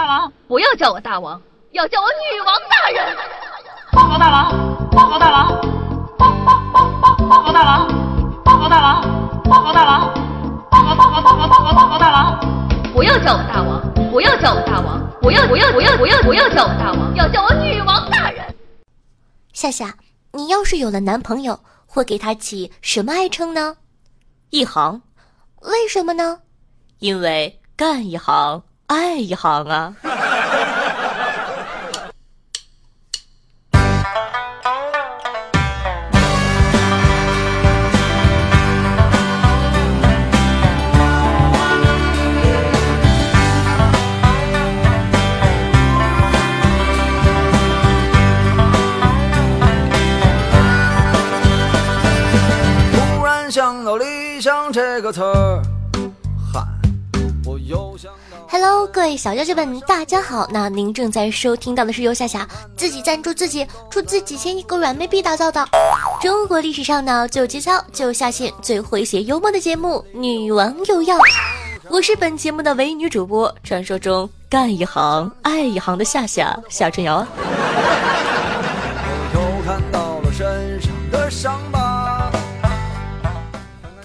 大王，不要叫我大王，要叫我女王大人。报告大王，报告大王，报报报报报告大王，报告大王，报告大王，报告报告报告报告报告大王。不要叫我大王，不要叫我大王，不要不要不要不要不要叫我大王，要叫我女王大人。夏夏，你要是有了男朋友，会给他起什么爱称呢？一行，为什么呢？因为干一行爱一行啊。突然想到理想这个词儿，嗨，我又想。Hello，各位小妖精们，大家好。那您正在收听到的是由夏夏自己赞助自己出自几千亿个软妹币打造的中国历史上呢最有节操、最下限、最诙谐幽默的节目《女王有药》。我是本节目的唯一女主播，传说中干一行爱一行的夏夏夏春瑶啊。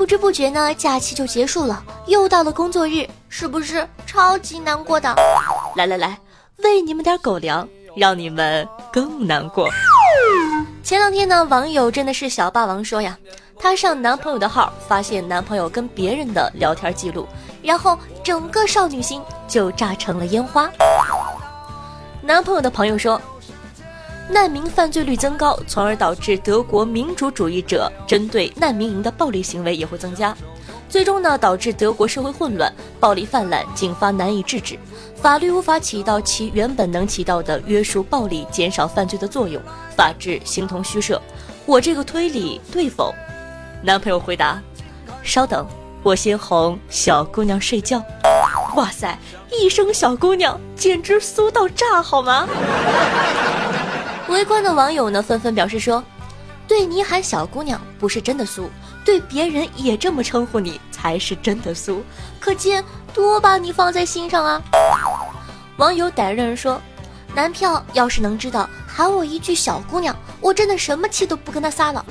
不知不觉呢，假期就结束了，又到了工作日，是不是超级难过的？来来来，喂你们点狗粮，让你们更难过。前两天呢，网友真的是小霸王说呀，她上男朋友的号，发现男朋友跟别人的聊天记录，然后整个少女心就炸成了烟花。男朋友的朋友说，难民犯罪率增高，从而导致德国民主主义者针对难民营的暴力行为也会增加，最终呢导致德国社会混乱，暴力泛滥，警方难以制止，法律无法起到其原本能起到的约束暴力、减少犯罪的作用，法治形同虚设。我这个推理对否？男朋友回答：稍等，我先哄小姑娘睡觉。哇塞，一声小姑娘，简直酥到炸，好吗？围观的网友呢，纷纷表示说：“对你喊小姑娘不是真的俗，对别人也这么称呼你才是真的俗，可见多把你放在心上啊。”网友歹人说：“男票要是能知道喊我一句小姑娘，我真的什么气都不跟他撒了。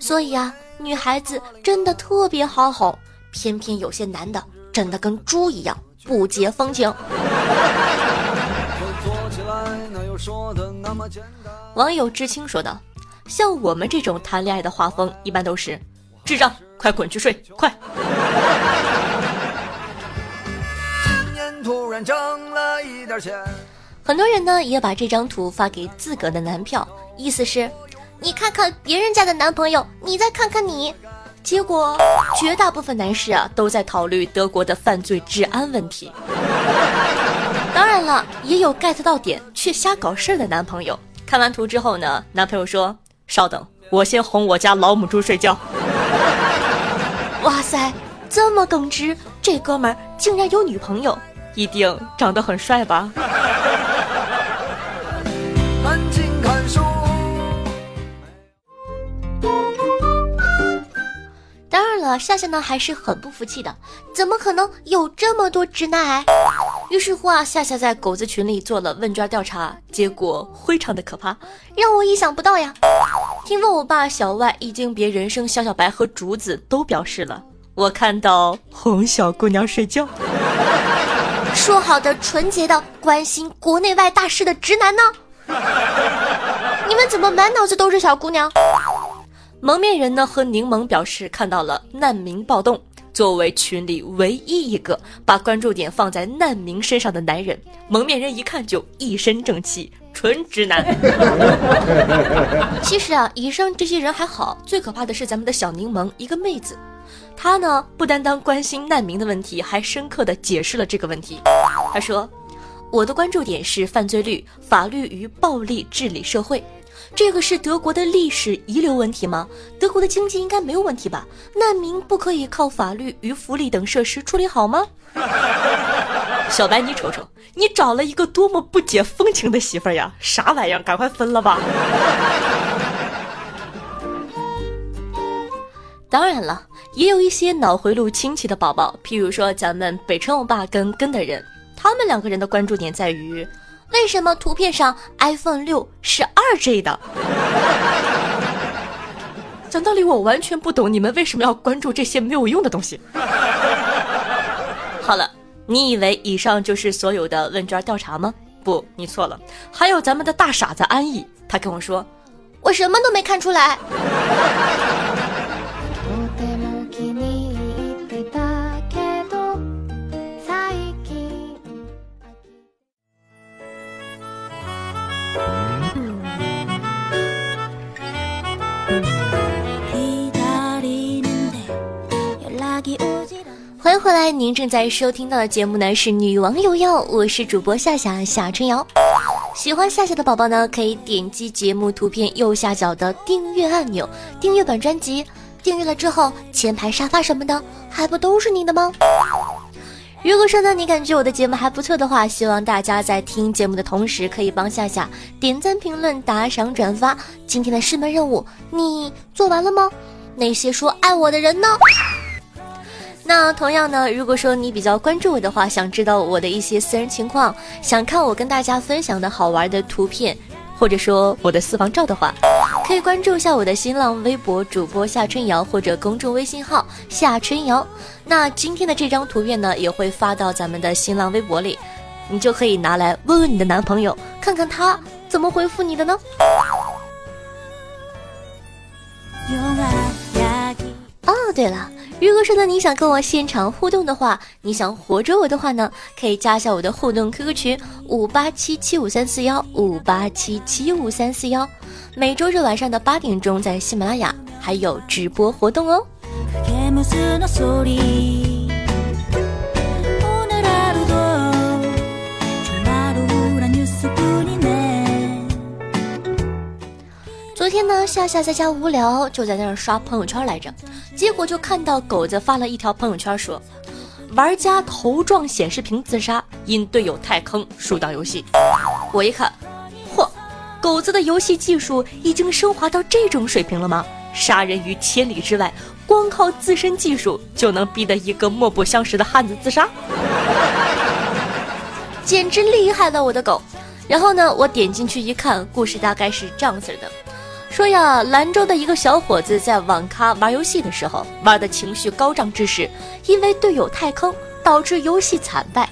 所以啊，女孩子真的特别好哄，偏偏有些男的真的跟猪一样不解风情。”网友知青说道：“像我们这种谈恋爱的画风，一般都是智障，快滚去睡，快！今年突然挣了一点钱，很多人呢也把这张图发给自个的男票，意思是，你看看别人家的男朋友，你再看看你。结果，绝大部分男士啊都在考虑德国的犯罪治安问题。当然了，也有 get 到点却瞎搞事儿的男朋友。看完图之后呢，男朋友说：“稍等，我先哄我家老母猪睡觉。哇塞，这么耿直，这哥们儿竟然有女朋友。”一定长得很帅吧？当然了，夏夏呢还是很不服气的，怎么可能有这么多直男癌？于是乎啊，夏夏在狗子群里做了问卷调查，结果非常的可怕，让我意想不到呀。听问我爸小外已经别人生小小白和竹子都表示了，我看到哄小姑娘睡觉。说好的纯洁的关心国内外大事的直男呢？你们怎么满脑子都是小姑娘？蒙面人呢和柠檬表示看到了难民暴动，作为群里唯一一个把关注点放在难民身上的男人，蒙面人一看就一身正气，纯直男。其实啊，以上这些人还好，最可怕的是咱们的小柠檬，一个妹子。她呢，不单单关心难民的问题，还深刻的解释了这个问题。她说：“我的关注点是犯罪率、法律与暴力治理社会。这个是德国的历史遗留问题吗？德国的经济应该没有问题吧？难民不可以靠法律与福利等设施处理好吗？” 小白，你瞅瞅，你找了一个多么不解风情的媳妇儿呀！啥玩意儿？赶快分了吧！当然了，也有一些脑回路清奇的宝宝，譬如说咱们北辰欧巴跟根的人，他们两个人的关注点在于，为什么图片上 iPhone 六是二 G 的？讲道理，我完全不懂你们为什么要关注这些没有用的东西。好了，你以为以上就是所有的问卷调查吗？不，你错了，还有咱们的大傻子安逸，他跟我说，我什么都没看出来。欢迎回来，您正在收听到的节目呢是《女王有药》，我是主播夏夏夏春瑶。喜欢夏夏的宝宝呢，可以点击节目图片右下角的订阅按钮，订阅本专辑。订阅了之后，前排沙发什么的还不都是你的吗？如果说呢，你感觉我的节目还不错的话，希望大家在听节目的同时，可以帮夏夏点赞、评论、打赏、转发。今天的师门任务你做完了吗？那些说爱我的人呢？那同样呢，如果说你比较关注我的话，想知道我的一些私人情况，想看我跟大家分享的好玩的图片，或者说我的私房照的话，可以关注一下我的新浪微博主播夏春瑶或者公众微信号夏春瑶。那今天的这张图片呢，也会发到咱们的新浪微博里，你就可以拿来问问你的男朋友，看看他怎么回复你的呢？哦，对了。如果说呢，你想跟我现场互动的话，你想活捉我的话呢，可以加一下我的互动 QQ 群五八七七五三四幺五八七七五三四幺，每周日晚上的八点钟在喜马拉雅还有直播活动哦。昨天呢，夏夏在家无聊，就在那儿刷朋友圈来着，结果就看到狗子发了一条朋友圈，说玩家头撞显示屏自杀，因队友太坑，输掉游戏。我一看，嚯，狗子的游戏技术已经升华到这种水平了吗？杀人于千里之外，光靠自身技术就能逼得一个莫不相识的汉子自杀，简直厉害了我的狗！然后呢，我点进去一看，故事大概是这样子的。说呀，兰州的一个小伙子在网咖玩游戏的时候，玩的情绪高涨之时，因为队友太坑，导致游戏惨败，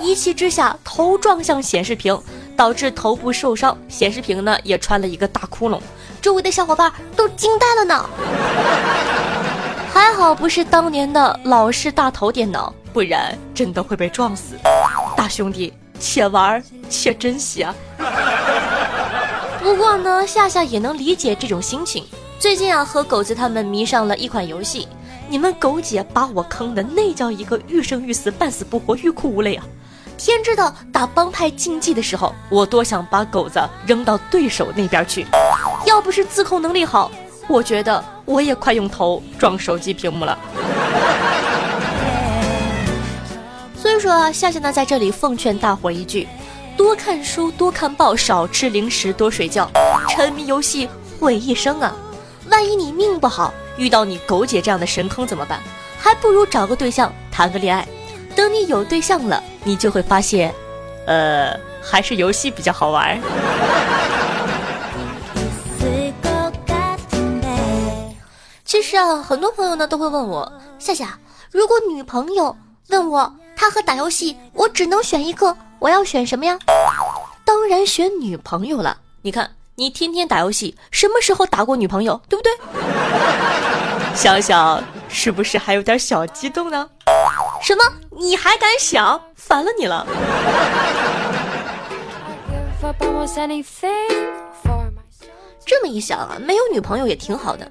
一气之下头撞向显示屏，导致头部受伤，显示屏呢也穿了一个大窟窿，周围的小伙伴都惊呆了呢。还好不是当年的老式大头电脑，不然真的会被撞死。大兄弟，且玩且珍惜啊！不过呢，夏夏也能理解这种心情。最近啊，和狗子他们迷上了一款游戏，你们狗姐把我坑的那叫一个欲生欲死、半死不活、欲哭无泪啊！天知道打帮派竞技的时候，我多想把狗子扔到对手那边去。要不是自控能力好，我觉得我也快用头撞手机屏幕了。所以说啊，夏夏呢在这里奉劝大伙一句。多看书，多看报，少吃零食，多睡觉。沉迷游戏毁一生啊！万一你命不好，遇到你狗姐这样的神坑怎么办？还不如找个对象谈个恋爱。等你有对象了，你就会发现，呃，还是游戏比较好玩。其实啊，很多朋友呢都会问我，夏夏，如果女朋友问我她和打游戏，我只能选一个。我要选什么呀？当然选女朋友了。你看，你天天打游戏，什么时候打过女朋友？对不对？想想是不是还有点小激动呢？什么？你还敢想？烦了你了！这么一想啊，没有女朋友也挺好的。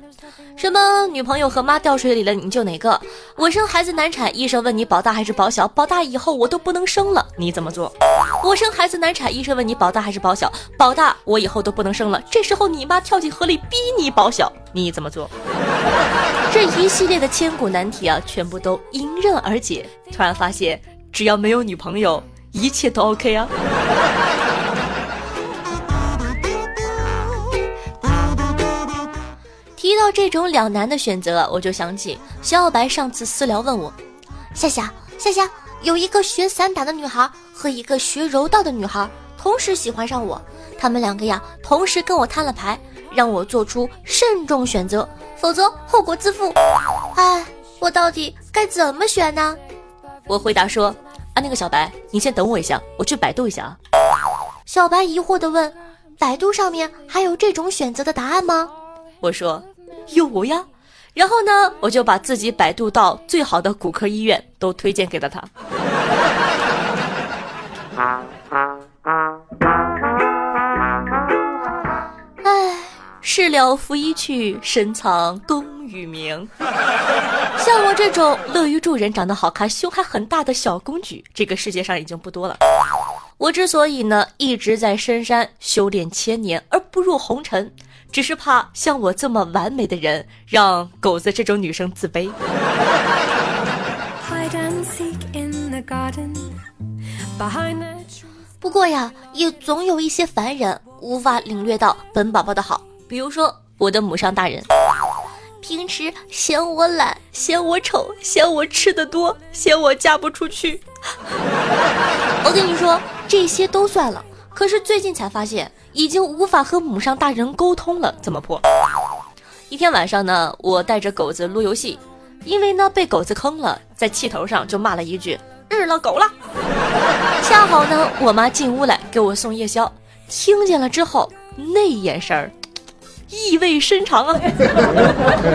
什么女朋友和妈掉水里了，你救哪个？我生孩子难产，医生问你保大还是保小？保大以后我都不能生了，你怎么做？我生孩子难产，医生问你保大还是保小？保大我以后都不能生了，这时候你妈跳进河里逼你保小，你怎么做？这一系列的千古难题啊，全部都迎刃而解。突然发现，只要没有女朋友，一切都 OK 啊。提到这种两难的选择，我就想起小小白上次私聊问我：“夏夏，夏夏，有一个学散打的女孩和一个学柔道的女孩同时喜欢上我，他们两个呀同时跟我摊了牌，让我做出慎重选择，否则后果自负。哎，我到底该怎么选呢？我回答说：“啊，那个小白，你先等我一下，我去百度一下啊。”小白疑惑地问：“百度上面还有这种选择的答案吗？”我说：“有呀。”然后呢，我就把自己百度到最好的骨科医院都推荐给了他。唉，事了拂衣去，深藏功与名。像我这种乐于助人、长得好看、胸还很大的小公举，这个世界上已经不多了。我之所以呢一直在深山修炼千年而不入红尘，只是怕像我这么完美的人让狗子这种女生自卑。不过呀，也总有一些凡人无法领略到本宝宝的好，比如说我的母上大人，平时嫌我懒，嫌我丑，嫌我吃的多，嫌我嫁不出去。我跟你说，这些都算了，可是最近才发现，已经无法和母上大人沟通了，怎么破？一天晚上呢，我带着狗子撸游戏，因为呢被狗子坑了，在气头上就骂了一句。日了狗了，恰好呢，我妈进屋来给我送夜宵，听见了之后，那眼神儿意味深长啊。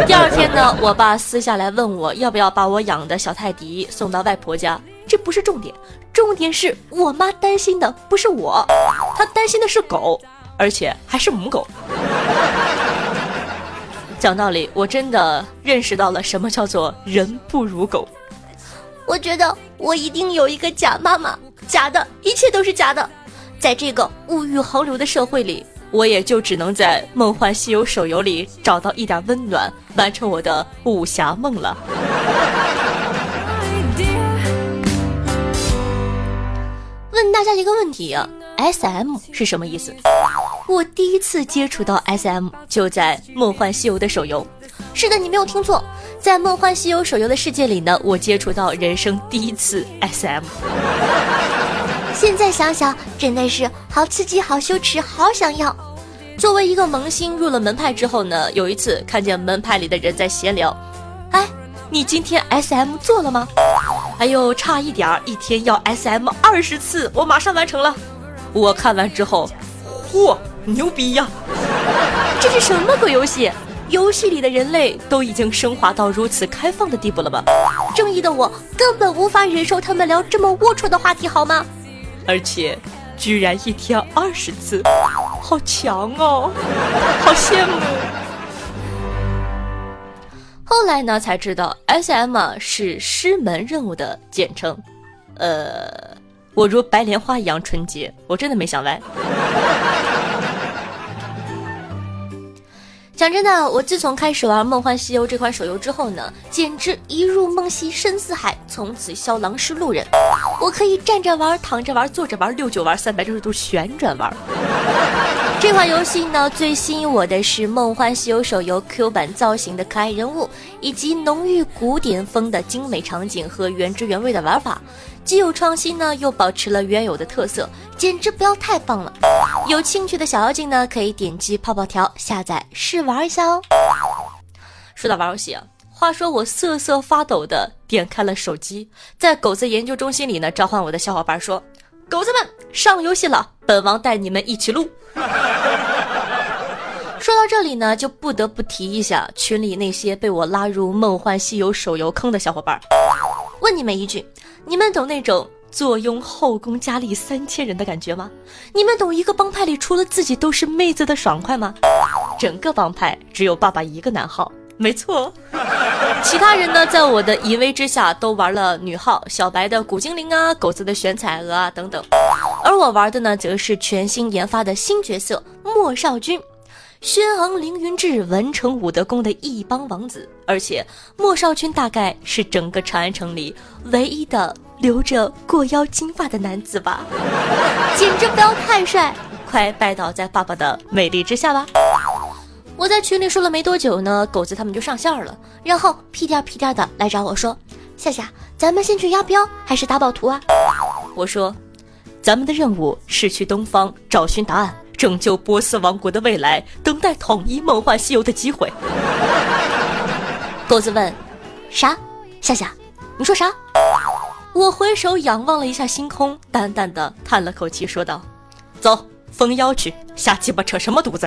第二天呢，我爸私下来问我要不要把我养的小泰迪送到外婆家，这不是重点，重点是我妈担心的不是我，她担心的是狗，而且还是母狗。讲道理，我真的认识到了什么叫做人不如狗。我觉得我一定有一个假妈妈，假的，一切都是假的。在这个物欲横流的社会里，我也就只能在《梦幻西游》手游里找到一点温暖，完成我的武侠梦了。问大家一个问题啊，S M 是什么意思？我第一次接触到 S M 就在《梦幻西游》的手游。是的，你没有听错，在《梦幻西游》手游的世界里呢，我接触到人生第一次 SM。现在想想，真的是好刺激、好羞耻、好想要。作为一个萌新，入了门派之后呢，有一次看见门派里的人在闲聊，哎，你今天 SM 做了吗？哎呦，差一点儿，一天要 SM 二十次，我马上完成了。我看完之后，嚯，牛逼呀！这是什么鬼游戏？游戏里的人类都已经升华到如此开放的地步了吗？正义的我根本无法忍受他们聊这么龌龊的话题，好吗？而且，居然一天二十次，好强哦，好羡慕。后来呢，才知道 S M 是师门任务的简称。呃，我如白莲花一样纯洁，我真的没想歪。讲真的，我自从开始玩《梦幻西游》这款手游之后呢，简直一入梦兮深似海，从此萧郎是路人。我可以站着玩、躺着玩、坐着玩、六九玩、三百六十度旋转玩。这款游戏呢，最吸引我的是《梦幻西游》手游 Q 版造型的可爱人物，以及浓郁古典风的精美场景和原汁原味的玩法。既有创新呢，又保持了原有的特色，简直不要太棒了！有兴趣的小妖精呢，可以点击泡泡条下载试玩一下哦。说到玩游戏啊，话说我瑟瑟发抖的点开了手机，在狗子研究中心里呢，召唤我的小伙伴说：“狗子们上游戏了，本王带你们一起撸。” 说到这里呢，就不得不提一下群里那些被我拉入《梦幻西游》手游坑的小伙伴，问你们一句。你们懂那种坐拥后宫佳丽三千人的感觉吗？你们懂一个帮派里除了自己都是妹子的爽快吗？整个帮派只有爸爸一个男号，没错。其他人呢，在我的淫威之下都玩了女号，小白的古精灵啊，狗子的玄彩娥啊等等。而我玩的呢，则是全新研发的新角色莫少君。轩昂凌云志，文成武德宫的一帮王子，而且莫少君大概是整个长安城里唯一的留着过腰金发的男子吧，简直不要太帅！快拜倒在爸爸的美丽之下吧！我在群里说了没多久呢，狗子他们就上线了，然后屁颠屁颠的来找我说：“夏夏，咱们先去押镖还是打宝图啊？”我说：“咱们的任务是去东方找寻答案，拯救波斯王国的未来，等待统一梦幻西游的机会。狗子问：“啥？夏夏，你说啥？”我回首仰望了一下星空，淡淡的叹了口气，说道：“走，封妖去，瞎鸡巴扯什么犊子？”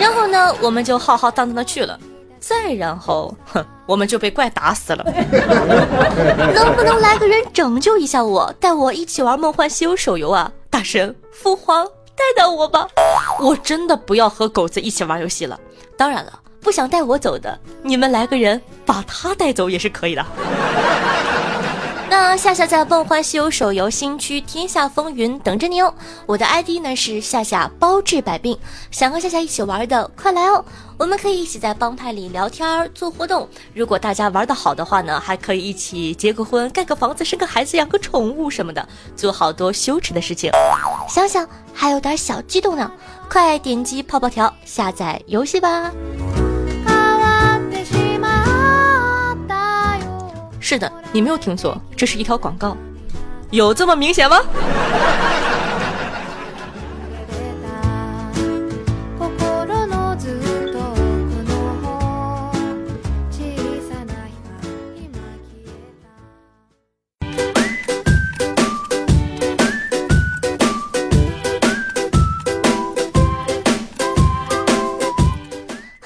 然后呢，我们就浩浩荡荡的去了。再然后，哼，我们就被怪打死了。能不能来个人拯救一下我，带我一起玩《梦幻西游》手游啊？大神，父皇，带带我吧！我真的不要和狗子一起玩游戏了。当然了，不想带我走的，你们来个人把他带走也是可以的。那夏夏在《梦幻西游》手游新区天下风云等着你哦！我的 ID 呢是夏夏包治百病，想和夏夏一起玩的快来哦！我们可以一起在帮派里聊天做活动。如果大家玩的好的话呢，还可以一起结个婚、盖个房子、生个孩子、养个宠物什么的，做好多羞耻的事情。想想还有点小激动呢，快点击泡泡条下载游戏吧！是的，你没有听错，这是一条广告，有这么明显吗？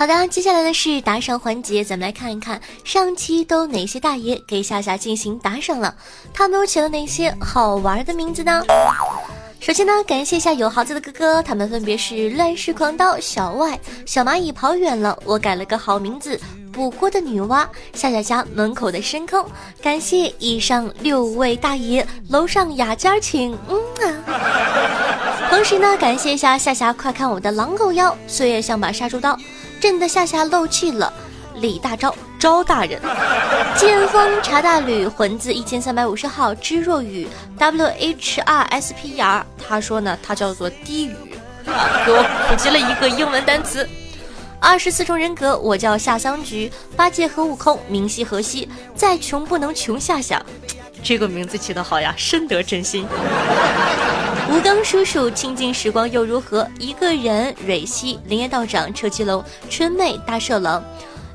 好的，接下来的是打赏环节，咱们来看一看上期都哪些大爷给夏夏进行打赏了，他们都起了哪些好玩的名字呢？首先呢，感谢一下有豪子的哥哥，他们分别是乱世狂刀、小外、小蚂蚁跑远了，我改了个好名字，补锅的女娲，夏夏家门口的深坑。感谢以上六位大爷，楼上雅间请，嗯啊。同时呢，感谢一下夏夏，快看我的狼狗腰，岁月像把杀猪刀。震得夏夏漏气了，李大钊招大人，剑锋查大吕魂字一千三百五十号知若雨 W H R S P R，他说呢，他叫做低语，给我普及了一个英文单词。二十四重人格，我叫夏桑菊，八戒和悟空，明晰河西，再穷不能穷夏夏，这个名字起得好呀，深得真心。吴刚叔叔，清静时光又如何？一个人，蕊希，林业道长，车七龙，春妹，大社狼，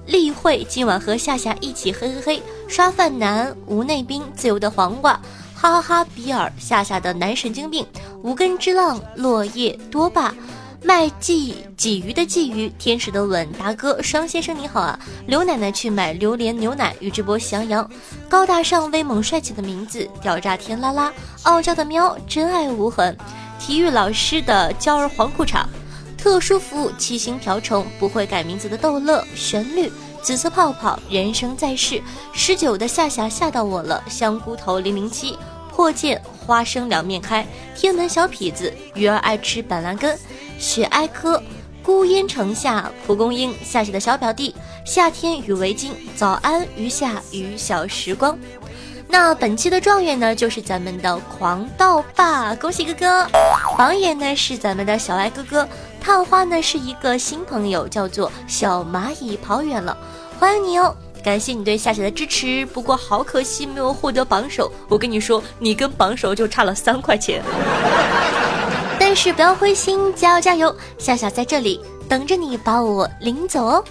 例会，今晚和夏夏一起嘿嘿嘿刷饭男，无内兵，自由的黄瓜，哈哈哈，比尔，夏夏的男神经病，无根之浪，落叶多霸。卖鲫鲫鱼的鲫鱼，天使的吻，达哥，双先生你好。啊！刘奶奶去买榴莲牛奶，宇智波喜羊羊，高大上威猛帅气的名字，屌炸天啦啦，傲娇的喵，真爱无痕，体育老师的娇儿黄裤衩，特殊服务七星瓢虫，不会改名字的逗乐，旋律，紫色泡泡，人生在世，十九的夏夏吓到我了，香菇头零零七，破剑花生两面开，天门小痞子，鱼儿爱吃板蓝根。雪哀科，孤烟城下，蒲公英，夏夏的小表弟，夏天与围巾，早安，余下与小时光。那本期的状元呢，就是咱们的狂盗霸，恭喜哥哥！榜眼呢是咱们的小爱哥哥，探花呢是一个新朋友，叫做小蚂蚁跑远了，欢迎你哦！感谢你对夏夏的支持，不过好可惜没有获得榜首。我跟你说，你跟榜首就差了三块钱。但是不要灰心，加油加油！夏夏在这里等着你把我领走哦。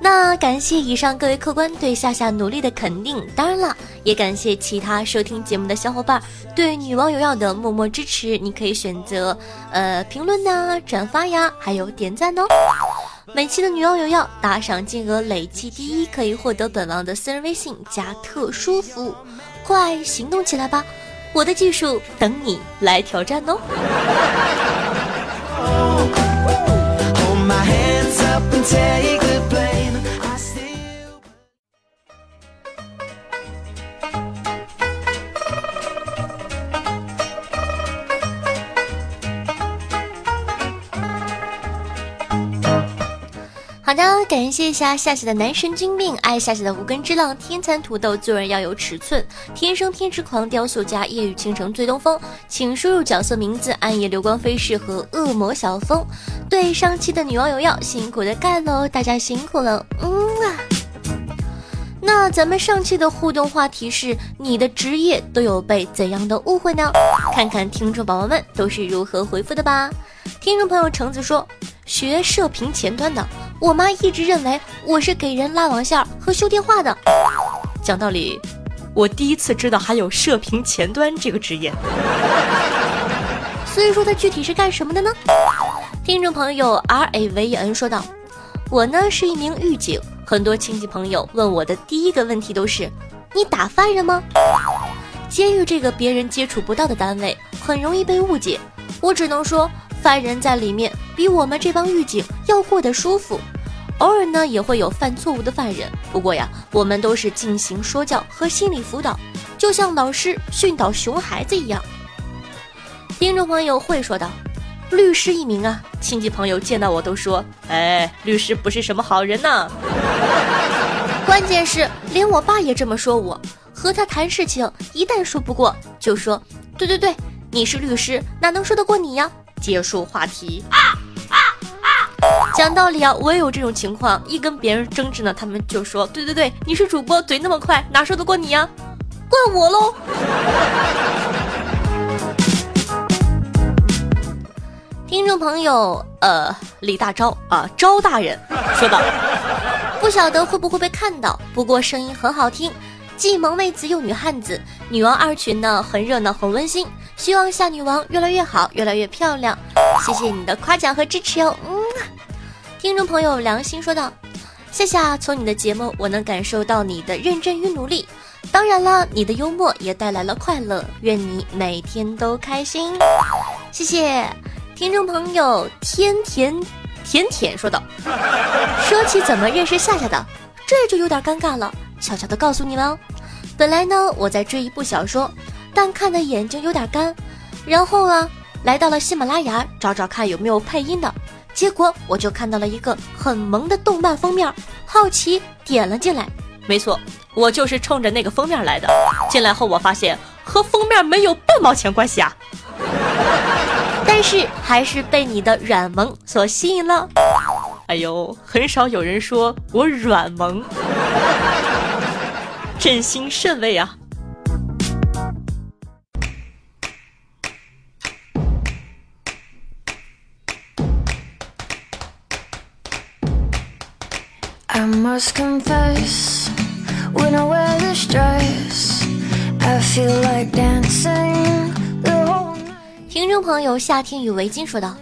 那感谢以上各位客官对夏夏努力的肯定，当然了，也感谢其他收听节目的小伙伴对女王有药的默默支持。你可以选择呃评论呐、转发呀，还有点赞哦。每期的女妖有要打赏金额累计第一，可以获得本王的私人微信加特殊服务，快行动起来吧！我的技术等你来挑战哦 hold my hands up and take。感谢一下夏夏的男神经病，爱夏夏的无根之浪，天蚕土豆做人要有尺寸，天生天之狂雕塑家，夜雨倾城醉东风，请输入角色名字，暗夜流光飞逝和恶魔小风。对上期的女网友要辛苦的干喽，大家辛苦了，嗯啊。那咱们上期的互动话题是：你的职业都有被怎样的误会呢？看看听众宝宝们都是如何回复的吧。听众朋友橙子说，学射频前端的，我妈一直认为我是给人拉网线和修电话的。讲道理，我第一次知道还有射频前端这个职业。所以说它具体是干什么的呢？听众朋友 R A V N 说道：“我呢是一名狱警，很多亲戚朋友问我的第一个问题都是：你打犯人吗？监狱这个别人接触不到的单位，很容易被误解。我只能说，犯人在里面比我们这帮狱警要过得舒服。偶尔呢也会有犯错误的犯人，不过呀，我们都是进行说教和心理辅导，就像老师训导熊孩子一样。”听众朋友会说道：“律师一名啊，亲戚朋友见到我都说，哎，律师不是什么好人呐。关键是连我爸也这么说我。和他谈事情，一旦说不过，就说，对对对，你是律师，哪能说得过你呀？结束话题。讲道理啊，我也有这种情况，一跟别人争执呢，他们就说，对对对，你是主播，嘴那么快，哪说得过你呀？怪我喽。”听众朋友，呃，李大钊啊，钊大人说道：“不晓得会不会被看到，不过声音很好听，既萌妹子又女汉子，女王二群呢很热闹很温馨，希望夏女王越来越好，越来越漂亮。谢谢你的夸奖和支持哟。”嗯，听众朋友良心说道：“夏夏，从你的节目我能感受到你的认真与努力，当然了，你的幽默也带来了快乐，愿你每天都开心。谢谢。”听众朋友，天甜甜甜说道：“说起怎么认识夏夏的，这就有点尴尬了。悄悄的告诉你们，本来呢我在追一部小说，但看的眼睛有点干，然后啊来到了喜马拉雅找找看有没有配音的，结果我就看到了一个很萌的动漫封面，好奇点了进来。没错，我就是冲着那个封面来的。进来后我发现和封面没有半毛钱关系啊。”但是还是被你的软萌所吸引了。哎呦，很少有人说我软萌，真心甚慰啊。听众朋友，夏天与围巾说道：“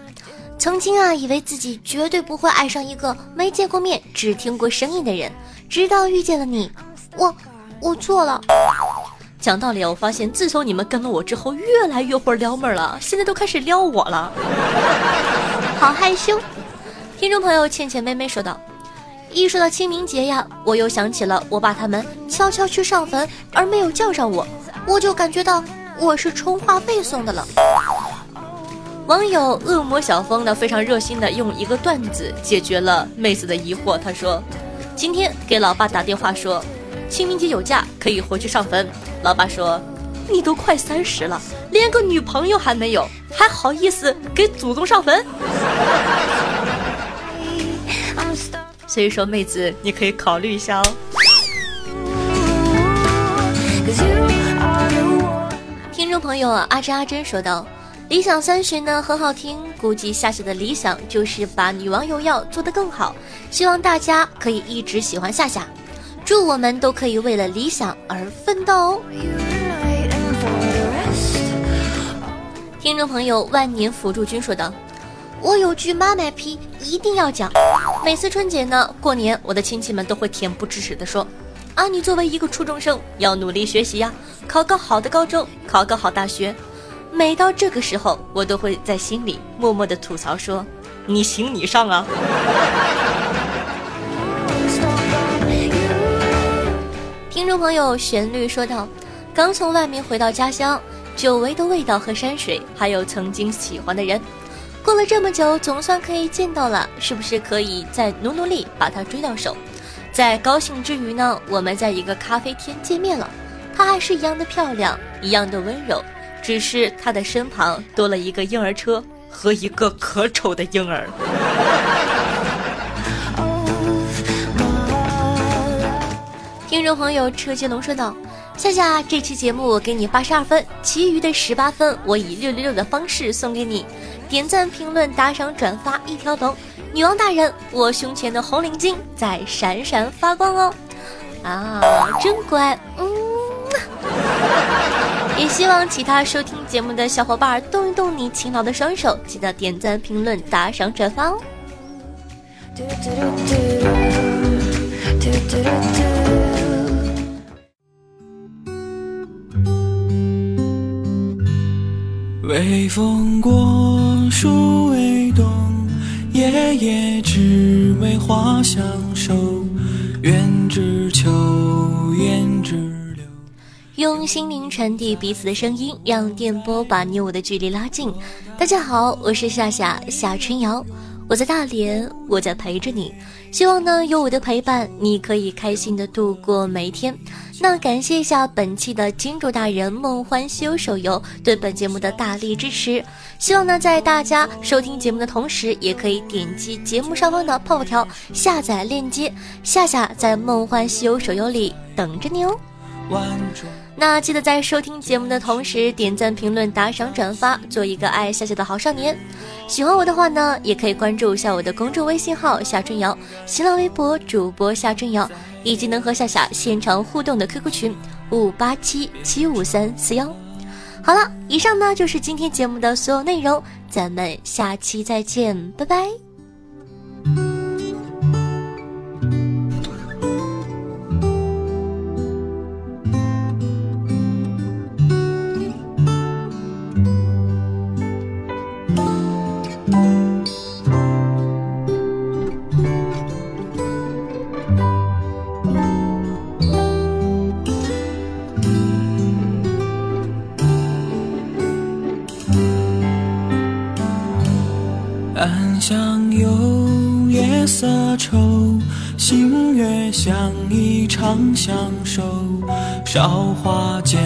曾经啊，以为自己绝对不会爱上一个没见过面、只听过声音的人，直到遇见了你，我我错了。讲道理，我发现自从你们跟了我之后，越来越会撩妹了，现在都开始撩我了，好害羞。”听众朋友，倩倩妹妹说道：“一说到清明节呀，我又想起了我爸他们悄悄去上坟而没有叫上我，我就感觉到。”我是充话费送的了。网友恶魔小峰呢，非常热心的用一个段子解决了妹子的疑惑。他说：“今天给老爸打电话说，清明节有假可以回去上坟。”老爸说：“你都快三十了，连个女朋友还没有，还好意思给祖宗上坟？”所以说，妹子你可以考虑一下哦。听众朋友阿珍阿珍说道：“理想三旬呢很好听，估计夏夏的理想就是把女王有药做得更好，希望大家可以一直喜欢夏夏，祝我们都可以为了理想而奋斗。”哦听众朋友万年辅助君说道：“我有句妈卖批一定要讲，每次春节呢过年，我的亲戚们都会恬不知耻地说。”啊，你作为一个初中生，要努力学习呀，考个好的高中，考个好大学。每到这个时候，我都会在心里默默的吐槽说：“你行你上啊！” 听众朋友，旋律说道：“刚从外面回到家乡，久违的味道和山水，还有曾经喜欢的人，过了这么久，总算可以见到了，是不是可以再努努力把他追到手？”在高兴之余呢，我们在一个咖啡厅见面了。她还是一样的漂亮，一样的温柔，只是她的身旁多了一个婴儿车和一个可丑的婴儿。听听众朋友车接龙说道：“夏夏，这期节目我给你八十二分，其余的十八分我以六六六的方式送给你。点赞、评论、打赏、转发一条龙。女王大人，我胸前的红领巾在闪闪发光哦！啊，真乖，嗯。也希望其他收听节目的小伙伴动一动你勤劳的双手，记得点赞、评论、打赏、转发哦。”微风过，树未动，夜夜只为花相守。愿只求，愿只留。用心灵传递彼此的声音，让电波把你我的距离拉近。大家好，我是夏夏夏春瑶。我在大连，我在陪着你。希望呢，有我的陪伴，你可以开心的度过每一天。那感谢一下本期的金主大人梦幻西游手游对本节目的大力支持。希望呢，在大家收听节目的同时，也可以点击节目上方的泡泡条下载链接，夏夏在梦幻西游手游里等着你哦。那记得在收听节目的同时点赞、评论、打赏、转发，做一个爱夏夏的好少年。喜欢我的话呢，也可以关注一下我的公众微信号夏春瑶、新浪微博主播夏春瑶，以及能和夏夏现场互动的 QQ 群五八七七五三四幺。好了，以上呢就是今天节目的所有内容，咱们下期再见，拜拜。相守。韶华间